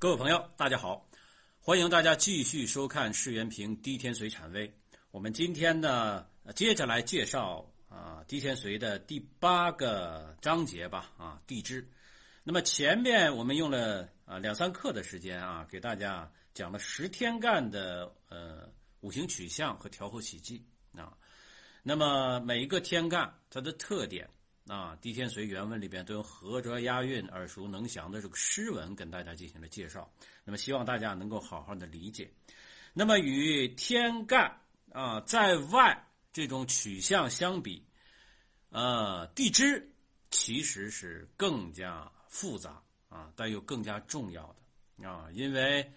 各位朋友，大家好，欢迎大家继续收看释元平《滴天髓产微》。我们今天呢，接着来介绍啊《滴天髓》的第八个章节吧啊地支。那么前面我们用了啊两三课的时间啊，给大家讲了十天干的呃五行取向和调和喜忌啊。那么每一个天干它的特点。啊，《滴天髓》原文里边都用合辙押韵、耳熟能详的这个诗文跟大家进行了介绍。那么，希望大家能够好好的理解。那么，与天干啊在外这种取向相比，呃，地支其实是更加复杂啊，但又更加重要的啊，因为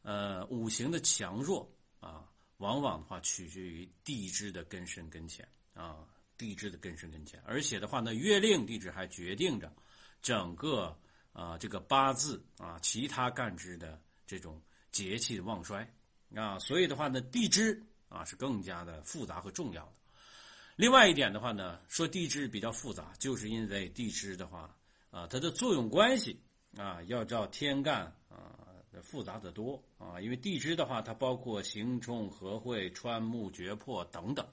呃，五行的强弱啊，往往的话取决于地支的根深根浅啊。地支的根深根浅，而且的话呢，月令地支还决定着整个啊这个八字啊其他干支的这种节气的旺衰啊，所以的话呢，地支啊是更加的复杂和重要的。另外一点的话呢，说地支比较复杂，就是因为地支的话啊，它的作用关系啊要照天干啊复杂的多啊，因为地支的话，它包括刑冲合会穿木绝破等等。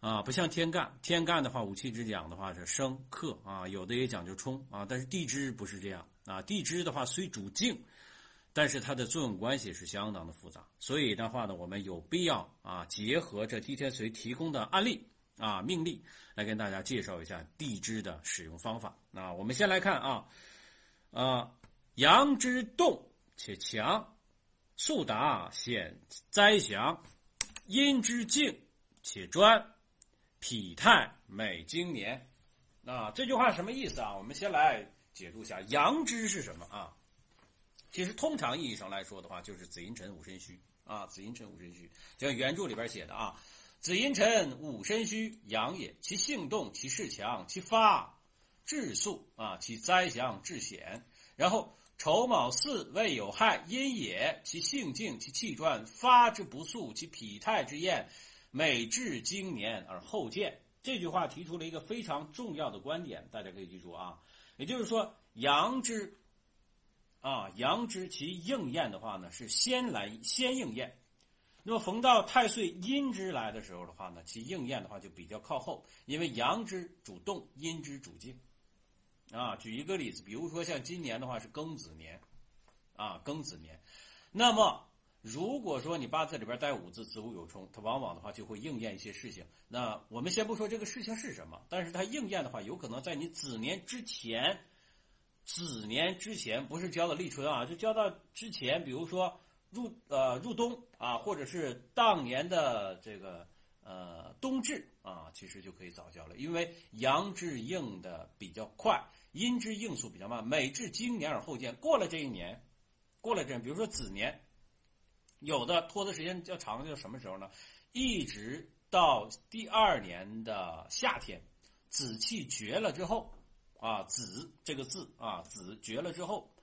啊，不像天干，天干的话，五气之讲的话是生克啊，有的也讲究冲啊，但是地支不是这样啊。地支的话虽主静，但是它的作用关系是相当的复杂，所以的话呢，我们有必要啊，结合这地天髓提供的案例啊命例来跟大家介绍一下地支的使用方法。那我们先来看啊，啊，阳之动且强，速达显灾祥；阴之静且专。否太美经年，啊，这句话什么意思啊？我们先来解读一下，阳之是什么啊？其实通常意义上来说的话，就是子阴辰午申戌啊，子阴辰午申戌，就像原著里边写的啊，子阴辰午申戌，阳也，其性动，其势强，其发至速啊，其灾祥至显。然后丑卯巳未有害，阴也，其性静，其气转，发之不速，其脾态之厌。每至经年而后见，这句话提出了一个非常重要的观点，大家可以记住啊。也就是说，阳之啊，阳之其应验的话呢，是先来先应验。那么逢到太岁阴之来的时候的话呢，其应验的话就比较靠后，因为阳之主动，阴之主静。啊，举一个例子，比如说像今年的话是庚子年，啊，庚子年，那么。如果说你八字里边带五字，子午有冲，它往往的话就会应验一些事情。那我们先不说这个事情是什么，但是它应验的话，有可能在你子年之前，子年之前不是交到立春啊，就交到之前，比如说入呃入冬啊，或者是当年的这个呃冬至啊，其实就可以早交了，因为阳之应的比较快，阴之应速比较慢，每至今年而后见。过了这一年，过了这，比如说子年。有的拖的时间较长，就什么时候呢？一直到第二年的夏天，子气绝了之后，啊，子这个字啊，子绝了之后，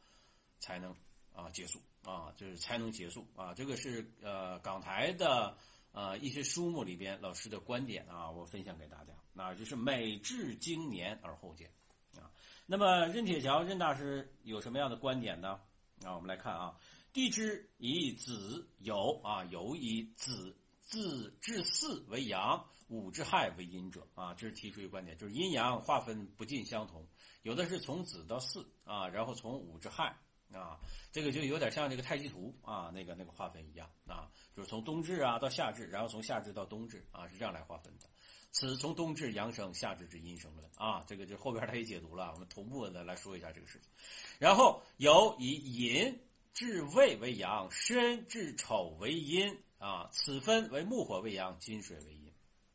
才能啊结束啊，就是才能结束啊。这个是呃港台的呃一些书目里边老师的观点啊，我分享给大家。那就是每至经年而后见啊。那么任铁桥任大师有什么样的观点呢？啊，我们来看啊。地支以子有啊，有以子自至四为阳，五至亥为阴者啊，这是提出一个观点，就是阴阳划分不尽相同，有的是从子到巳啊，然后从五至亥啊，这个就有点像这个太极图啊，那个那个划分一样啊，就是从冬至啊到夏至，然后从夏至到冬至啊，是这样来划分的。此从冬至阳生，夏至至阴生论啊，这个就后边他也解读了，我们同步的来说一下这个事情。然后有以寅。至未为阳，申至丑为阴啊，此分为木火为阳，金水为阴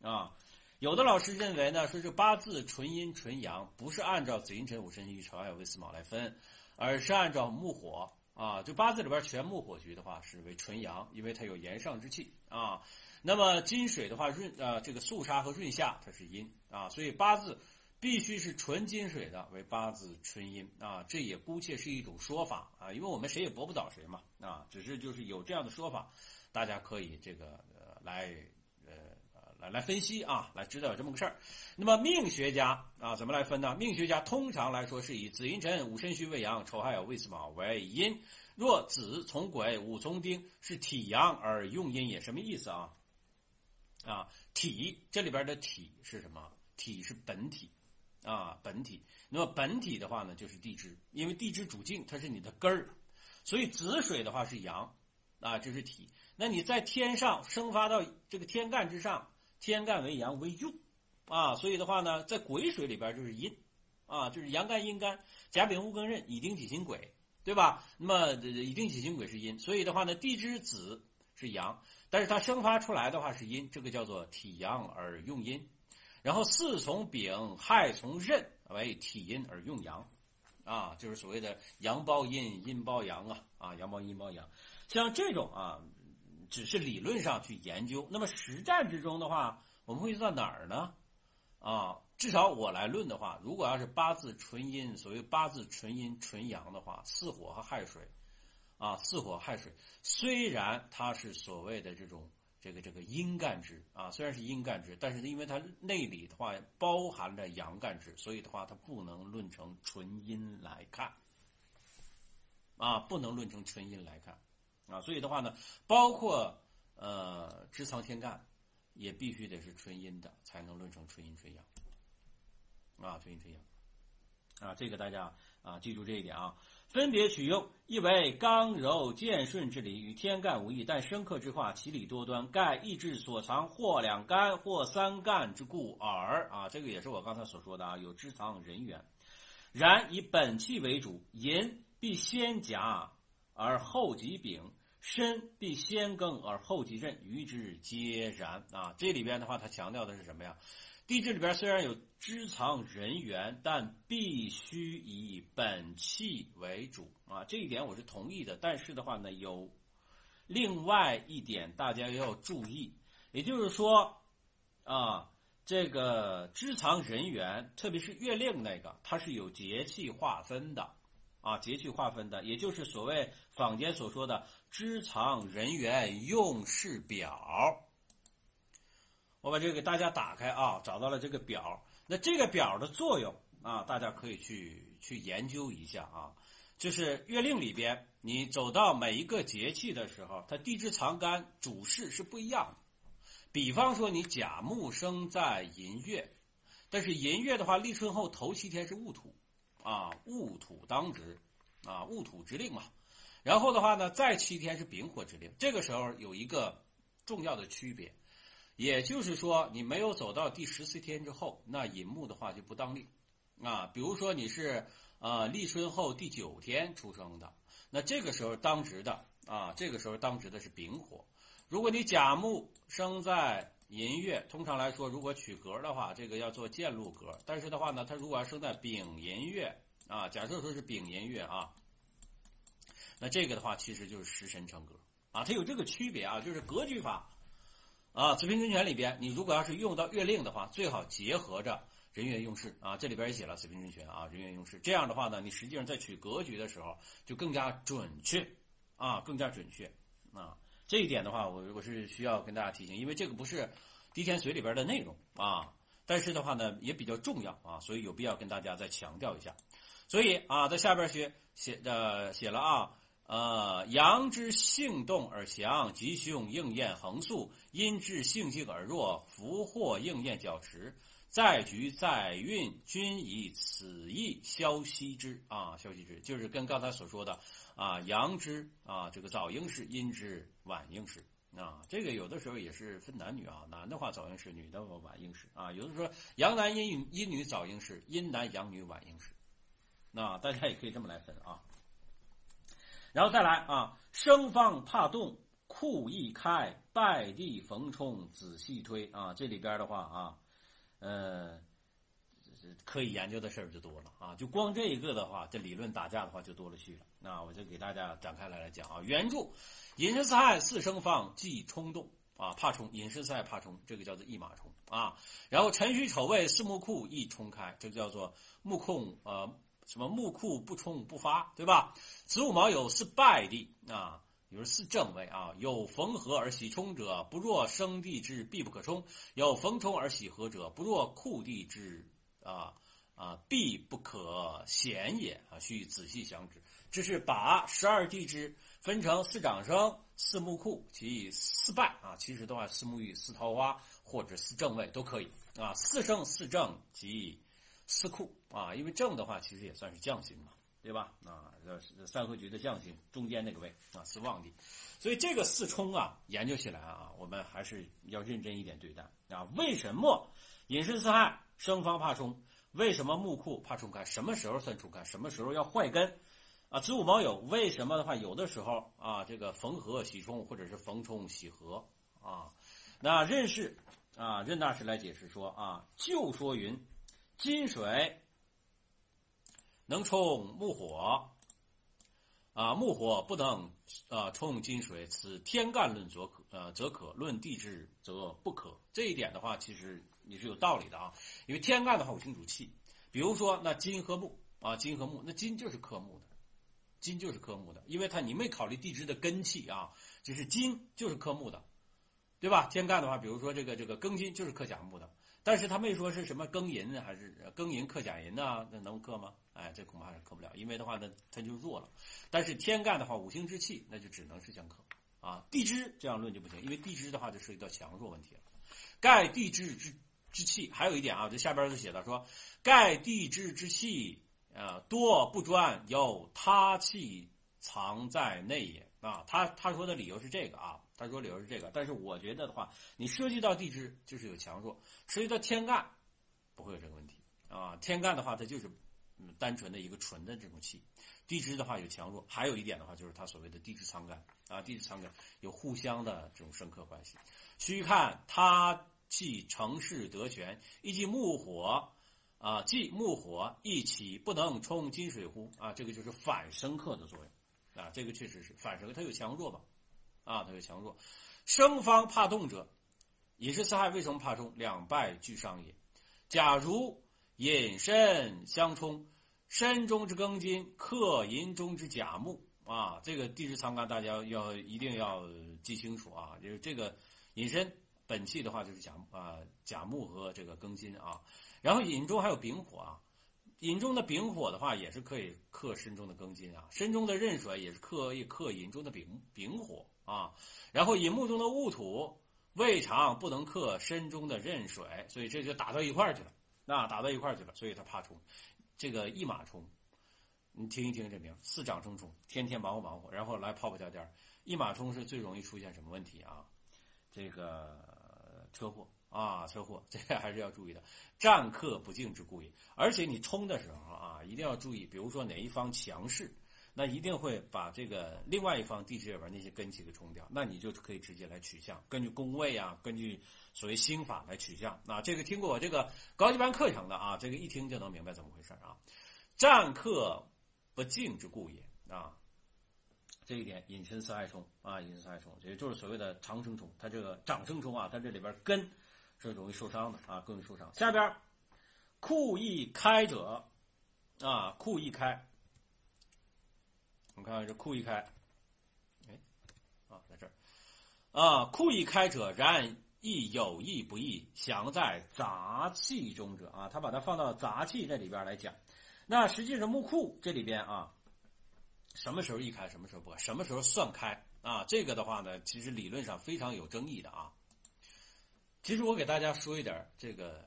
啊。有的老师认为呢，说这八字纯阴纯阳，不是按照子寅辰午申戌丑亥未巳卯来分，而是按照木火啊。就八字里边全木火局的话，是为纯阳，因为它有炎上之气啊。那么金水的话，润呃这个肃杀和润下，它是阴啊，所以八字。必须是纯金水的为八字纯阴啊，这也姑且是一种说法啊，因为我们谁也驳不倒谁嘛啊，只是就是有这样的说法，大家可以这个呃来呃来来分析啊，来知道有这么个事儿。那么命学家啊，怎么来分呢？命学家通常来说是以子寅辰午申戌未阳丑亥酉未巳卯为阴。若子从癸午从丁是体阳而用阴也，什么意思啊？啊，体这里边的体是什么？体是本体啊，本体。那么本体的话呢，就是地支，因为地支主静，它是你的根儿，所以子水的话是阳啊，这是体。那你在天上生发到这个天干之上，天干为阳为用啊，所以的话呢，在癸水里边就是阴啊，就是阳干阴干，甲丙戊庚壬乙丁己辛癸，对吧？那么乙丁己辛癸是阴，所以的话呢，地支子是阳，但是它生发出来的话是阴，这个叫做体阳而用阴。然后巳从丙，亥从壬为体阴而用阳，啊，就是所谓的阳包阴，阴包阳啊，啊，阳包阴包阳，像这种啊。只是理论上去研究，那么实战之中的话，我们会用到哪儿呢？啊，至少我来论的话，如果要是八字纯阴，所谓八字纯阴纯阳的话，巳火和亥水，啊，巳火亥水，虽然它是所谓的这种这个这个阴干支啊，虽然是阴干支，但是因为它内里的话包含着阳干支，所以的话它不能论成纯阴来看，啊，不能论成纯阴来看。啊，所以的话呢，包括呃，支藏天干，也必须得是纯阴的，才能论成纯阴纯阳。啊，纯阴纯阳。啊，这个大家啊记住这一点啊。分别取用，意为刚柔健顺之理，与天干无异，但生克之化，其理多端，盖意志所藏或两干或三干之故耳。啊，这个也是我刚才所说的啊，有支藏人员，然以本气为主，寅必先甲而后及丙。申必先庚而后己壬，与之皆然啊！这里边的话，它强调的是什么呀？地支里边虽然有支藏人员，但必须以本气为主啊！这一点我是同意的。但是的话呢，有另外一点大家要注意，也就是说啊，这个支藏人员，特别是月令那个，它是有节气划分的。啊，节气划分的，也就是所谓坊间所说的支藏人员用事表。我把这个给大家打开啊，找到了这个表。那这个表的作用啊，大家可以去去研究一下啊。就是月令里边，你走到每一个节气的时候，它地支藏干主事是不一样的。比方说，你甲木生在寅月，但是寅月的话，立春后头七天是戊土。啊，戊土当值，啊，戊土之令嘛。然后的话呢，再七天是丙火之令。这个时候有一个重要的区别，也就是说，你没有走到第十四天之后，那寅木的话就不当令。啊，比如说你是呃立春后第九天出生的，那这个时候当值的啊，这个时候当值的是丙火。如果你甲木生在寅月通常来说，如果取格的话，这个要做建禄格。但是的话呢，它如果要生在丙寅月啊，假设说是丙寅月啊，那这个的话其实就是食神成格啊，它有这个区别啊，就是格局法啊。子平真权里边，你如果要是用到月令的话，最好结合着人员用事啊。这里边也写了子平真权啊，人员用事。这样的话呢，你实际上在取格局的时候就更加准确啊，更加准确啊。这一点的话，我我是需要跟大家提醒，因为这个不是《滴天髓》里边的内容啊，但是的话呢也比较重要啊，所以有必要跟大家再强调一下。所以啊，在下边写写的写了啊，呃，阳之性动而强，吉凶应验横肃；阴之性静而弱，福祸应验较迟。在局在运，均以此意消息之啊，消息之就是跟刚才所说的啊，阳之啊，这个早应是，阴之晚应是啊，这个有的时候也是分男女啊，男的话早应是，女的话晚应是啊，有的说阳男阴女阴女早应是，阴男阳女晚应是，那大家也可以这么来分啊。然后再来啊，生方怕动，库易开，败地逢冲，仔细推啊，这里边的话啊。呃，可以研究的事儿就多了啊！就光这一个的话，这理论打架的话就多了去了。那我就给大家展开来来讲啊。原著：寅申巳亥四生方忌冲动啊，怕冲。寅申巳亥怕冲，这个叫做一马冲啊。然后辰戌丑未四木库易冲开，这叫做木控呃什么木库不冲不发，对吧？子午卯酉是败地啊，比如四正位啊，有逢合而喜冲者，不若生地之必不可冲；有逢冲而喜合者，不若库地之啊啊必不可显也啊。需仔细详之。这是把十二地支分成四长生、四木库及四败啊。其实的话，四木玉、四桃花或者四正位都可以啊。四生、四正及四库啊，因为正的话其实也算是将星嘛。对吧？啊，三合局的将星中间那个位啊，四旺地，所以这个四冲啊，研究起来啊，我们还是要认真一点对待啊。为什么隐身四害生方怕冲？为什么木库怕冲开？什么时候算冲开？什么时候要坏根？啊，子午卯酉为什么的话，有的时候啊，这个逢合喜冲，或者是逢冲喜合啊。那任氏啊，任大师来解释说啊，就说云，金水。能冲木火，啊，木火不能啊冲金水，此天干论则可，呃，则可论地支则不可。这一点的话，其实你是有道理的啊，因为天干的话五行主气，比如说那金和木啊，金和木，那金就是克木的，金就是克木的，因为它你没考虑地支的根气啊，就是金就是克木的，对吧？天干的话，比如说这个这个庚金就是克甲木的。但是他没说是什么庚寅还是庚寅克甲寅呢？那能克吗？哎，这恐怕是克不了，因为的话呢，它就弱了。但是天干的话，五行之气，那就只能是相克啊。地支这样论就不行，因为地支的话就涉及到强弱问题了。盖地支之之气，还有一点啊，这下边就写了说，盖地支之气啊，多不专，有他气藏在内也啊。他他说的理由是这个啊。他说理由是这个，但是我觉得的话，你涉及到地支就是有强弱，涉及到天干不会有这个问题啊。天干的话，它就是嗯单纯的一个纯的这种气，地支的话有强弱，还有一点的话就是它所谓的地支藏干啊，地支藏干有互相的这种深刻关系。须看他气成势得权，以及木火啊，即木火一起不能冲金水乎啊，这个就是反生克的作用啊，这个确实是反生，它有强弱吧。啊，它有强弱，生方怕动者，隐身四害为什么怕冲？两败俱伤也。假如引申相冲，申中之庚金克寅中之甲木啊，这个地支藏干大家要一定要记清楚啊。就是这个引申本气的话就是甲啊甲木和这个庚金啊，然后饮中还有丙火啊。饮中的丙火的话，也是可以克身中的庚金啊；身中的壬水也是可以克饮中的丙丙火啊。然后乙木中的戊土未尝不能克身中的壬水，所以这就打到一块儿去了。那打到一块儿去了，所以他怕冲。这个一马冲，你听一听这名，四长冲冲，天天忙活忙活，然后来泡泡家店一马冲是最容易出现什么问题啊？这个车祸。啊，车祸，这个还是要注意的。战克不敬之故也。而且你冲的时候啊，一定要注意，比如说哪一方强势，那一定会把这个另外一方地支里边那些根气给冲掉。那你就可以直接来取象，根据宫位啊，根据所谓心法来取象。啊，这个听过我这个高级班课程的啊，这个一听就能明白怎么回事啊。战克不敬之故也啊。这一点引申四害冲啊，引申四害冲，也就是所谓的长生冲。它这个长生冲啊，它这里边根。是容易受伤的啊，更容易受伤。下边，库易开者，啊，库易开。我看看这库一开，哎，啊，在这儿，啊，库一开者，然亦有意不义，祥在杂气中者啊，他把它放到杂气这里边来讲。那实际上木库这里边啊，什么时候一开，什么时候不开，什么时候算开啊？这个的话呢，其实理论上非常有争议的啊。其实我给大家说一点这个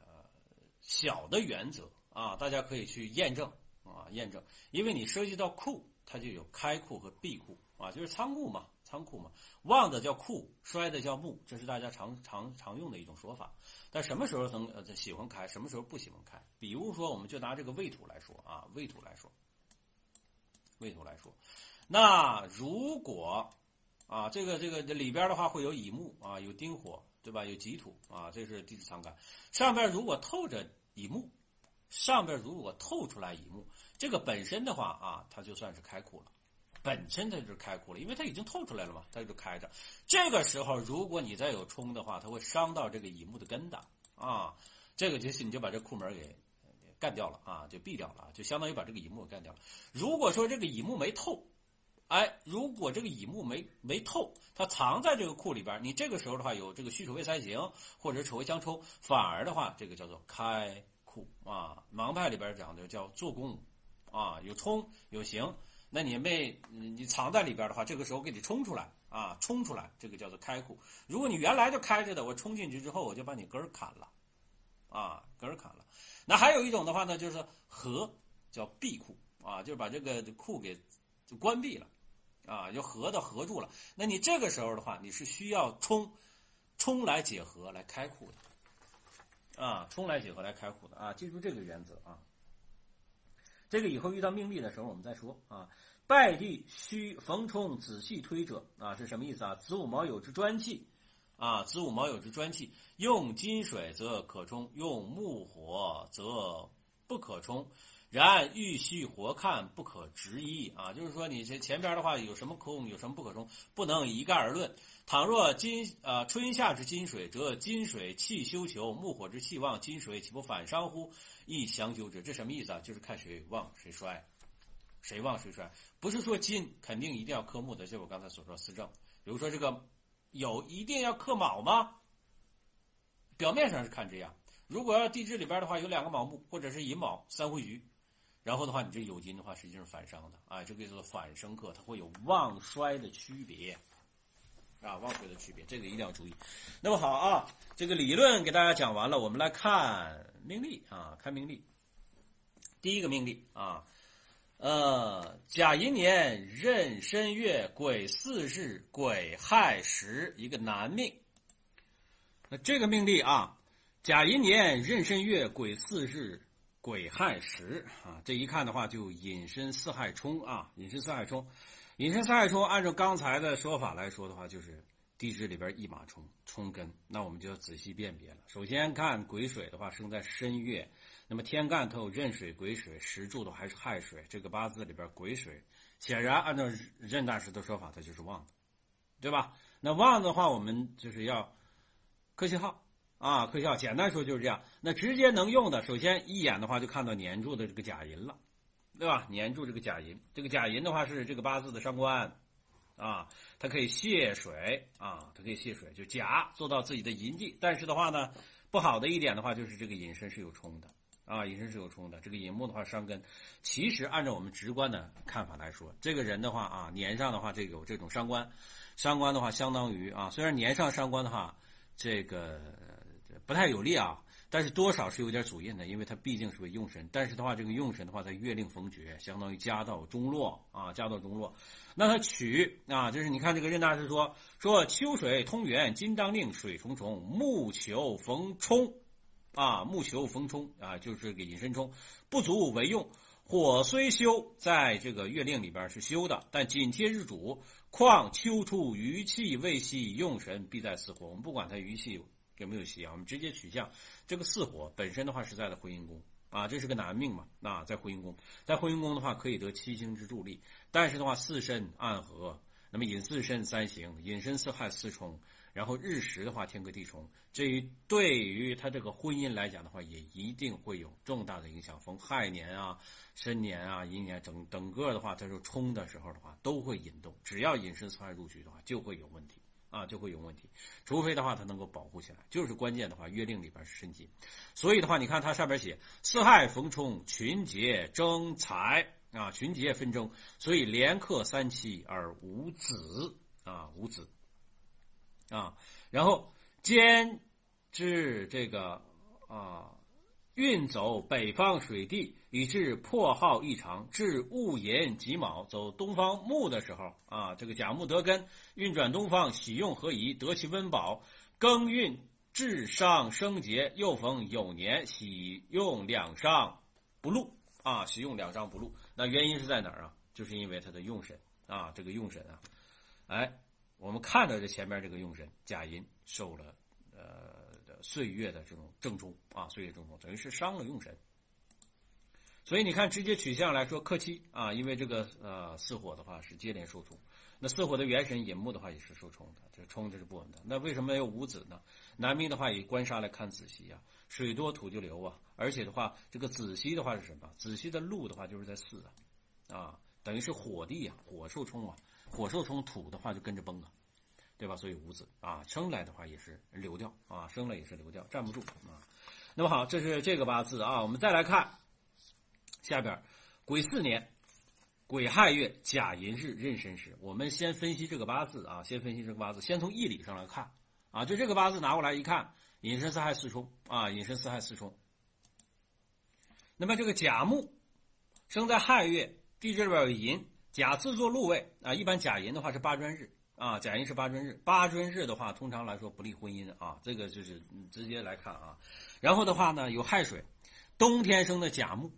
小的原则啊，大家可以去验证啊，验证。因为你涉及到库，它就有开库和闭库啊，就是仓库嘛，仓库嘛。旺的叫库，衰的叫木，这是大家常常常用的一种说法。但什么时候能呃喜欢开，什么时候不喜欢开？比如说，我们就拿这个未土来说啊，未土来说，未土来说，那如果啊，这个这个这里边的话会有乙木啊，有丁火。对吧？有己土啊，这是地支藏干。上边如果透着乙木，上边如果透出来乙木，这个本身的话啊，它就算是开库了。本身它就是开库了，因为它已经透出来了嘛，它就开着。这个时候，如果你再有冲的话，它会伤到这个乙木的根的啊。这个就是你就把这库门给干掉了啊，就闭掉了，就相当于把这个乙木干掉了。如果说这个乙木没透哎，如果这个乙木没没透，它藏在这个库里边，你这个时候的话有这个戌丑未三刑或者丑未相冲，反而的话这个叫做开库啊。盲派里边讲的叫做功啊，有冲有行，那你没你藏在里边的话，这个时候给你冲出来啊，冲出来，这个叫做开库。如果你原来就开着的，我冲进去之后，我就把你根儿砍了啊，根儿砍了。那还有一种的话呢，就是合叫闭库啊，就是把这个库给就关闭了。啊，就合的合住了。那你这个时候的话，你是需要冲，冲来解合来开库的，啊，冲来解合来开库的啊，记住这个原则啊。这个以后遇到命例的时候我们再说啊。败地需逢冲仔细推者啊，是什么意思啊？子午卯酉之专气啊，子午卯酉之专气，用金水则可冲，用木火则不可冲。然欲细活看，不可直一啊！就是说，你这前边的话有什么空，有什么不可冲，不能一概而论。倘若金啊春夏之金水，则金水气休求，木火之气旺，金水岂不反伤乎？亦相救之。这什么意思啊？就是看谁旺谁衰，谁旺谁衰。不是说金肯定一定要克木的，就我刚才所说四正。比如说这个有一定要克卯吗？表面上是看这样。如果要地支里边的话有两个卯木，或者是寅卯三回局。然后的话，你这酉金的话，实际上是反伤的啊，这个叫做反生克，它会有旺衰的区别，啊，旺衰的区别，这个一定要注意。那么好啊，这个理论给大家讲完了，我们来看命例啊，看命例。第一个命例啊，呃，甲寅年壬申月癸巳日癸亥时，一个男命。那这个命例啊，甲寅年壬申月癸巳日。癸亥时啊，这一看的话就引申四害冲啊，引申四害冲，引申四害冲。按照刚才的说法来说的话，就是地支里边一马冲冲根，那我们就要仔细辨别了。首先看癸水的话，生在申月，那么天干它有壬水、癸水，时柱的还是亥水。这个八字里边癸水，显然按照任大师的说法，它就是旺的，对吧？那旺的话，我们就是要克星号。啊，科效简单说就是这样。那直接能用的，首先一眼的话就看到粘住的这个甲寅了，对吧？粘住这个甲寅，这个甲寅的话是这个八字的伤官，啊，它可以泄水啊，它可以泄水，就甲做到自己的淫忌。但是的话呢，不好的一点的话就是这个寅申是有冲的啊，寅申是有冲的。这个寅木的话伤根，其实按照我们直观的看法来说，这个人的话啊，年上的话这有这种伤官，伤官的话相当于啊，虽然年上伤官的话，这个。不太有利啊，但是多少是有点主印的，因为它毕竟是个用神。但是的话，这个用神的话，在月令逢绝，相当于家道中落啊，家道中落。那它取啊，就是你看这个任大师说说秋水通源，金当令，水重重，木求逢冲啊，木求逢冲啊，就是给引申冲，不足为用。火虽休，在这个月令里边是休的，但紧贴日主，况秋出余气未息，用神必在四火。我们不管它余气。有没有息啊？我们直接取向这个四火本身的话是在的婚姻宫啊，这是个男命嘛？那在婚姻宫，在婚姻宫的话可以得七星之助力，但是的话四申暗合，那么引四申三刑，引申四害四冲，然后日食的话天克地冲，这于对于他这个婚姻来讲的话，也一定会有重大的影响。逢亥年啊、申年啊、寅年整整个的话，他说冲的时候的话都会引动，只要引申四害入局的话，就会有问题。啊，就会有问题，除非的话，它能够保护起来，就是关键的话，约定里边是申金，所以的话，你看它上边写四害逢冲，群劫争财啊，群劫纷争，所以连克三妻而无子啊，无子啊，然后兼之这个啊。运走北方水地，以致破耗异常。至戊寅己卯走东方木的时候，啊，这个甲木得根，运转东方，喜用何宜？得其温饱。庚运至上生节，又逢酉年，喜用两上不禄。啊，喜用两上不禄。那原因是在哪儿啊？就是因为他的用神啊，这个用神啊，哎，我们看到这前面这个用神甲寅受了。呃岁月的这种正冲啊，岁月正冲等于是伤了用神，所以你看直接取向来说克妻啊，因为这个呃四火的话是接连受冲，那四火的元神寅木的话也是受冲的，这冲这是不稳的。那为什么没有五子呢？男命的话以官杀来看子息啊，水多土就流啊，而且的话这个子息的话是什么？子息的禄的话就是在四啊，啊等于是火地啊，火受冲啊，火受冲土的话就跟着崩啊，对吧？所以无子啊，生来的话也是流掉啊，生来也是流掉，站不住啊。那么好，这是这个八字啊，我们再来看下边癸巳年。癸亥月甲寅日壬申时，我们先分析这个八字啊，先分析这个八字，先从义理上来看啊，就这个八字拿过来一看，寅申巳亥巳冲啊，寅申巳亥巳冲。那么这个甲木生在亥月，地支里边有寅，甲自作禄位啊，一般甲寅的话是八专日啊，甲寅是八专日，八专日的话通常来说不利婚姻啊，这个就是直接来看啊。然后的话呢，有亥水，冬天生的甲木。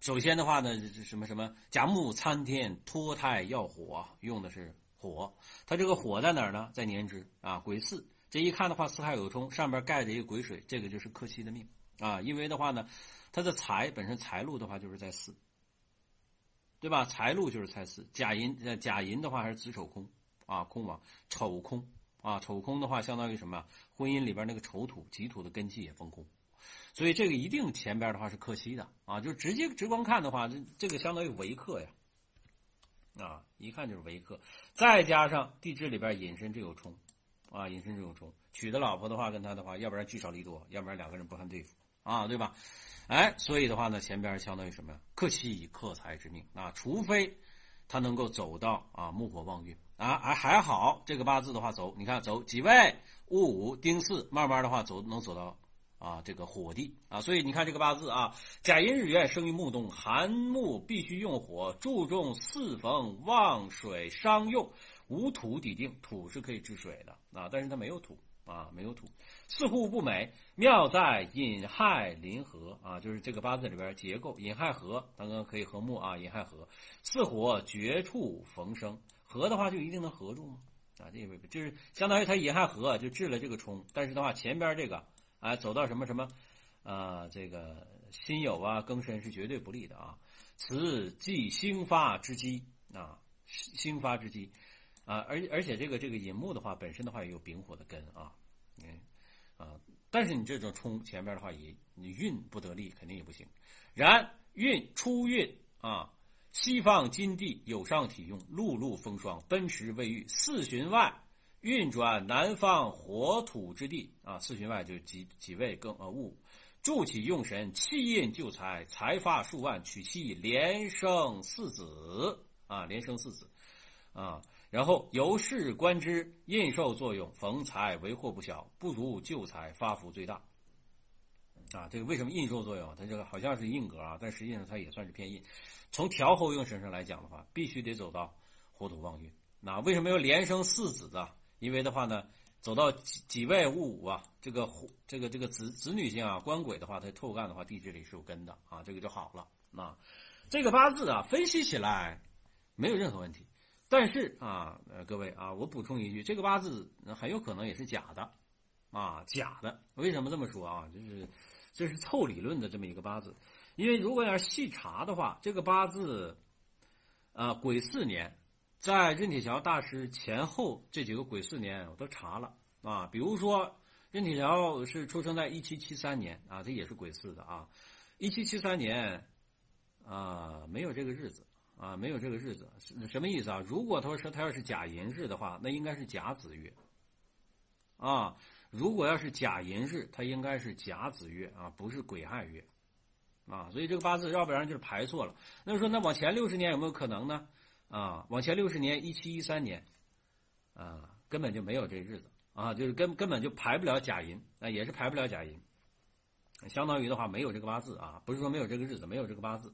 首先的话呢，什么什么甲木参天脱胎要火，用的是火。它这个火在哪儿呢？在年支啊，癸巳。这一看的话，四亥有冲，上边盖着一个癸水，这个就是克妻的命啊。因为的话呢，它的财本身财路的话就是在巳，对吧？财路就是财死。甲寅呃，甲寅的话还是子丑空啊，空亡丑空啊，丑空的话相当于什么？婚姻里边那个丑土己土的根基也封空。所以这个一定前边的话是克妻的啊，就直接直观看的话，这这个相当于为克呀，啊，一看就是为克，再加上地支里边隐身这有冲，啊，隐身这有冲，娶的老婆的话跟他的话，要不然聚少离多，要不然两个人不堪对付啊，对吧？哎，所以的话呢，前边相当于什么呀？克妻以克财之命啊，除非他能够走到啊木火旺运啊，还还好这个八字的话走，你看走己未、戊午、丁巳，慢慢的话走能走到。啊，这个火地啊，所以你看这个八字啊，甲寅日元生于木东，寒木必须用火，注重四逢旺水商用，无土抵定，土是可以治水的啊，但是它没有土啊，没有土，似乎不美。妙在寅亥临合啊，就是这个八字里边结构寅亥合，刚刚可以和睦啊，寅亥合，四火绝处逢生，合的话就一定能合住吗？啊，这个就是相当于它寅亥合就治了这个冲，但是的话前边这个。哎，走到什么什么，啊，这个辛酉啊，庚申是绝对不利的啊。此即兴发之机啊，兴发之机啊，而而且这个这个寅木的话，本身的话也有丙火的根啊，嗯啊，但是你这种冲前边的话，也你运不得力，肯定也不行。然运出运啊，西方金地有上体用，路路风霜，奔驰未遇，四旬外。运转南方火土之地啊，四旬外就几几位更呃戊，助其用神，气印救财，财发数万，娶妻连生四子啊，连生四子啊，然后由是观之，印受作用，逢财为祸不小，不如救财发福最大啊。这个为什么印受作用？它这个好像是印格啊，但实际上它也算是偏印。从调候用神上来讲的话，必须得走到火土旺运。那为什么要连生四子啊？因为的话呢，走到己己未戊午啊，这个这个这个子子女性啊，官鬼的话，它透干的话，地支里是有根的啊，这个就好了啊。这个八字啊，分析起来没有任何问题。但是啊，呃，各位啊，我补充一句，这个八字很有可能也是假的啊，假的。为什么这么说啊？就是这是凑理论的这么一个八字。因为如果要细查的话，这个八字啊，癸巳年。在任铁桥大师前后这几个癸巳年，我都查了啊。比如说，任铁桥是出生在一七七三年啊，这也是癸巳的啊。一七七三年啊，没有这个日子啊，没有这个日子，什么意思啊？如果他说他要是甲寅日的话，那应该是甲子月啊。如果要是甲寅日，他应该是甲子月啊，不是癸亥月啊。所以这个八字要不然就是排错了。那说那往前六十年有没有可能呢？啊，往前六十年，一七一三年，啊，根本就没有这日子啊，就是根根本就排不了甲寅，啊，也是排不了甲寅，相当于的话没有这个八字啊，不是说没有这个日子，没有这个八字。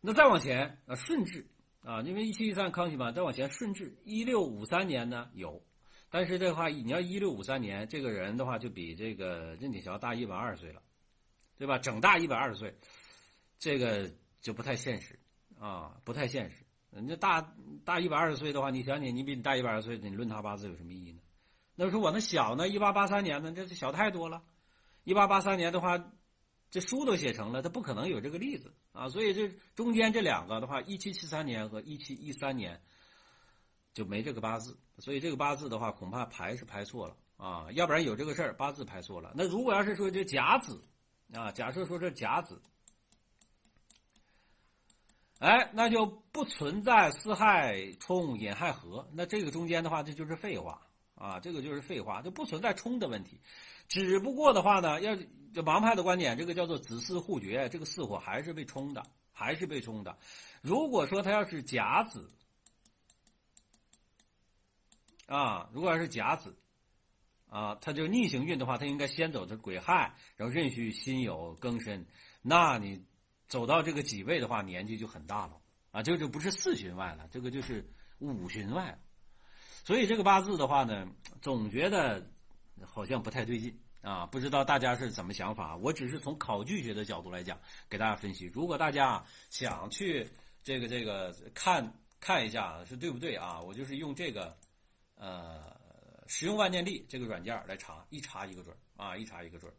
那再往前啊，顺治啊，因为一七一三康熙嘛，再往前顺治一六五三年呢有，但是的话你要一六五三年，这个人的话就比这个任铁桥大一百二十岁了，对吧？整大一百二十岁，这个就不太现实啊，不太现实。人家大大一百二十岁的话，你想想，你比你大一百二十岁，你论他八字有什么意义呢？那说我那小呢，一八八三年呢，这小太多了。一八八三年的话，这书都写成了，他不可能有这个例子啊。所以这中间这两个的话，一七七三年和一七一三年就没这个八字，所以这个八字的话，恐怕排是排错了啊。要不然有这个事儿，八字排错了。那如果要是说这甲子啊，假设说这甲子。哎，那就不存在四害冲引亥合，那这个中间的话，这就是废话啊，这个就是废话，就不存在冲的问题。只不过的话呢，要这王派的观点，这个叫做子嗣互绝，这个巳火还是被冲的，还是被冲的。如果说他要是甲子啊，如果要是甲子啊，他就逆行运的话，他应该先走的癸亥，然后壬戌辛酉庚申，那你。走到这个己位的话，年纪就很大了啊，这就不是四旬外了，这个就是五旬外了。所以这个八字的话呢，总觉得好像不太对劲啊，不知道大家是怎么想法？我只是从考据学的角度来讲，给大家分析。如果大家想去这个这个看看一下是对不对啊，我就是用这个呃使用万年历这个软件来查，一查一个准啊，一查一个准。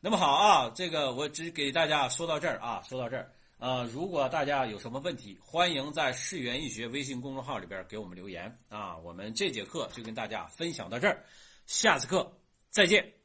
那么好啊，这个我只给大家说到这儿啊，说到这儿啊。如果大家有什么问题，欢迎在世园易学微信公众号里边给我们留言啊。我们这节课就跟大家分享到这儿，下次课再见。